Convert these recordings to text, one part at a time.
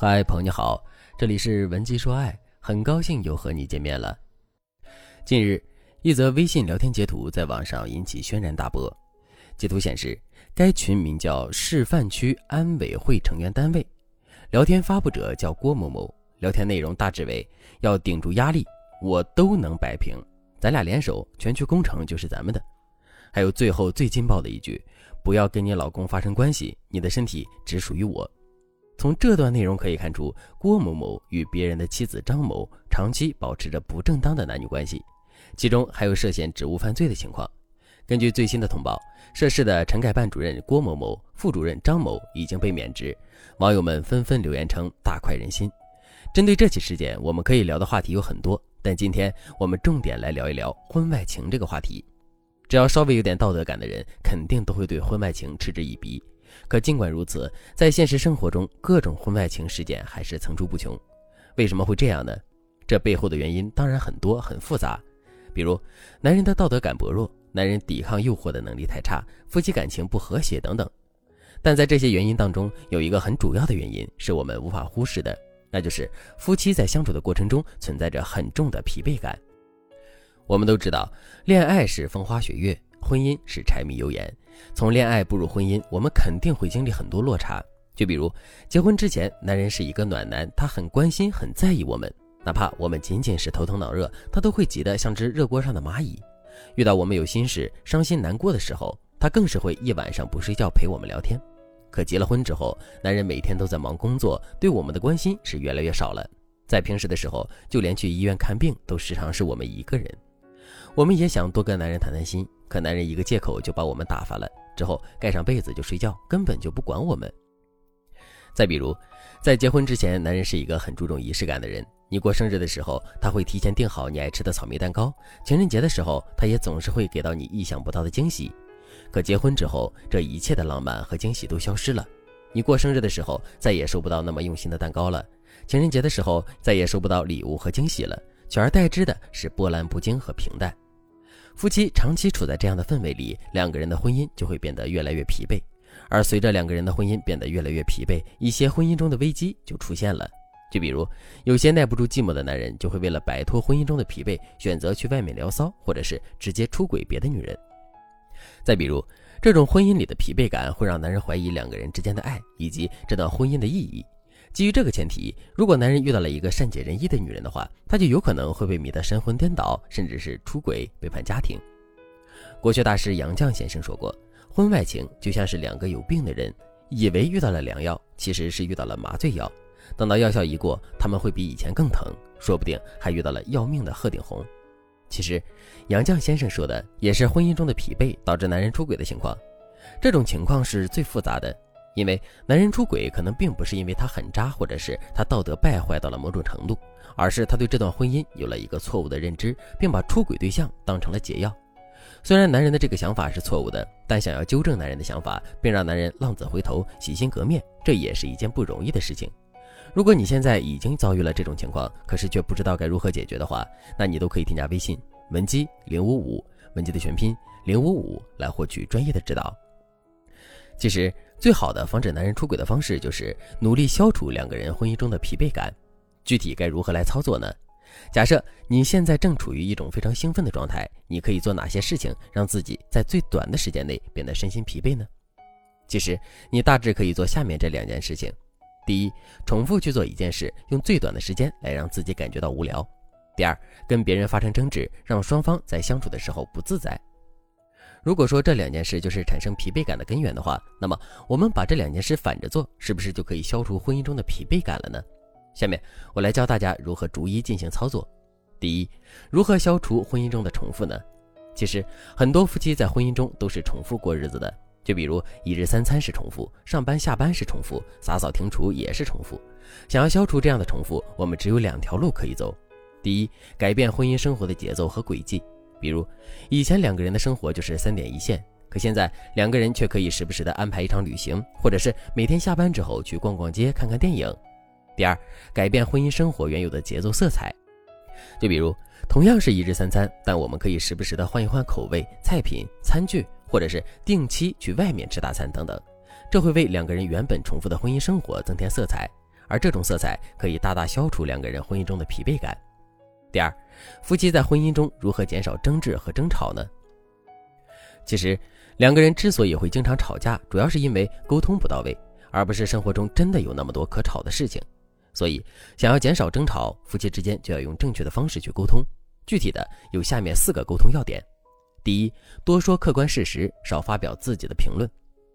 嗨，朋友你好，这里是文姬说爱，很高兴又和你见面了。近日，一则微信聊天截图在网上引起轩然大波。截图显示，该群名叫“示范区安委会成员单位”，聊天发布者叫郭某某。聊天内容大致为：要顶住压力，我都能摆平，咱俩联手，全区工程就是咱们的。还有最后最劲爆的一句：不要跟你老公发生关系，你的身体只属于我。从这段内容可以看出，郭某某与别人的妻子张某长期保持着不正当的男女关系，其中还有涉嫌职务犯罪的情况。根据最新的通报，涉事的陈改办主任郭某某、副主任张某已经被免职。网友们纷纷留言称大快人心。针对这起事件，我们可以聊的话题有很多，但今天我们重点来聊一聊婚外情这个话题。只要稍微有点道德感的人，肯定都会对婚外情嗤之以鼻。可尽管如此，在现实生活中，各种婚外情事件还是层出不穷。为什么会这样呢？这背后的原因当然很多很复杂，比如男人的道德感薄弱，男人抵抗诱惑的能力太差，夫妻感情不和谐等等。但在这些原因当中，有一个很主要的原因是我们无法忽视的，那就是夫妻在相处的过程中存在着很重的疲惫感。我们都知道，恋爱是风花雪月。婚姻是柴米油盐，从恋爱步入婚姻，我们肯定会经历很多落差。就比如结婚之前，男人是一个暖男，他很关心、很在意我们，哪怕我们仅仅是头疼脑热，他都会急得像只热锅上的蚂蚁。遇到我们有心事、伤心难过的时候，他更是会一晚上不睡觉陪我们聊天。可结了婚之后，男人每天都在忙工作，对我们的关心是越来越少了。在平时的时候，就连去医院看病都时常是我们一个人。我们也想多跟男人谈谈心。可男人一个借口就把我们打发了，之后盖上被子就睡觉，根本就不管我们。再比如，在结婚之前，男人是一个很注重仪式感的人。你过生日的时候，他会提前订好你爱吃的草莓蛋糕；情人节的时候，他也总是会给到你意想不到的惊喜。可结婚之后，这一切的浪漫和惊喜都消失了。你过生日的时候，再也收不到那么用心的蛋糕了；情人节的时候，再也收不到礼物和惊喜了，取而代之的是波澜不惊和平淡。夫妻长期处在这样的氛围里，两个人的婚姻就会变得越来越疲惫。而随着两个人的婚姻变得越来越疲惫，一些婚姻中的危机就出现了。就比如，有些耐不住寂寞的男人，就会为了摆脱婚姻中的疲惫，选择去外面聊骚，或者是直接出轨别的女人。再比如，这种婚姻里的疲惫感会让男人怀疑两个人之间的爱以及这段婚姻的意义。基于这个前提，如果男人遇到了一个善解人意的女人的话，他就有可能会被迷得神魂颠倒，甚至是出轨背叛家庭。国学大师杨绛先生说过，婚外情就像是两个有病的人，以为遇到了良药，其实是遇到了麻醉药。等到药效一过，他们会比以前更疼，说不定还遇到了要命的鹤顶红。其实，杨绛先生说的也是婚姻中的疲惫导致男人出轨的情况，这种情况是最复杂的。因为男人出轨可能并不是因为他很渣，或者是他道德败坏到了某种程度，而是他对这段婚姻有了一个错误的认知，并把出轨对象当成了解药。虽然男人的这个想法是错误的，但想要纠正男人的想法，并让男人浪子回头、洗心革面，这也是一件不容易的事情。如果你现在已经遭遇了这种情况，可是却不知道该如何解决的话，那你都可以添加微信文姬零五五，文姬的全拼零五五，来获取专业的指导。其实。最好的防止男人出轨的方式，就是努力消除两个人婚姻中的疲惫感。具体该如何来操作呢？假设你现在正处于一种非常兴奋的状态，你可以做哪些事情让自己在最短的时间内变得身心疲惫呢？其实你大致可以做下面这两件事情：第一，重复去做一件事，用最短的时间来让自己感觉到无聊；第二，跟别人发生争执，让双方在相处的时候不自在。如果说这两件事就是产生疲惫感的根源的话，那么我们把这两件事反着做，是不是就可以消除婚姻中的疲惫感了呢？下面我来教大家如何逐一进行操作。第一，如何消除婚姻中的重复呢？其实很多夫妻在婚姻中都是重复过日子的，就比如一日三餐是重复，上班下班是重复，洒扫庭除也是重复。想要消除这样的重复，我们只有两条路可以走。第一，改变婚姻生活的节奏和轨迹。比如，以前两个人的生活就是三点一线，可现在两个人却可以时不时的安排一场旅行，或者是每天下班之后去逛逛街、看看电影。第二，改变婚姻生活原有的节奏色彩，就比如同样是一日三餐，但我们可以时不时的换一换口味、菜品、餐具，或者是定期去外面吃大餐等等，这会为两个人原本重复的婚姻生活增添色彩。而这种色彩可以大大消除两个人婚姻中的疲惫感。第二，夫妻在婚姻中如何减少争执和争吵呢？其实，两个人之所以会经常吵架，主要是因为沟通不到位，而不是生活中真的有那么多可吵的事情。所以，想要减少争吵，夫妻之间就要用正确的方式去沟通。具体的有下面四个沟通要点：第一，多说客观事实，少发表自己的评论；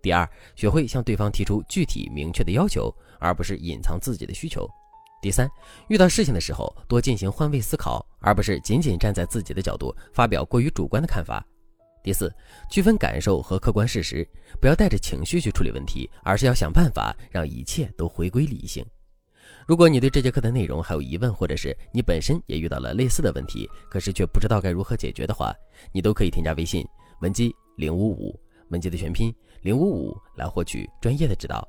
第二，学会向对方提出具体明确的要求，而不是隐藏自己的需求；第三，遇到事情的时候多进行换位思考，而不是仅仅站在自己的角度发表过于主观的看法。第四，区分感受和客观事实，不要带着情绪去处理问题，而是要想办法让一切都回归理性。如果你对这节课的内容还有疑问，或者是你本身也遇到了类似的问题，可是却不知道该如何解决的话，你都可以添加微信文姬零五五，文姬的全拼零五五，来获取专业的指导。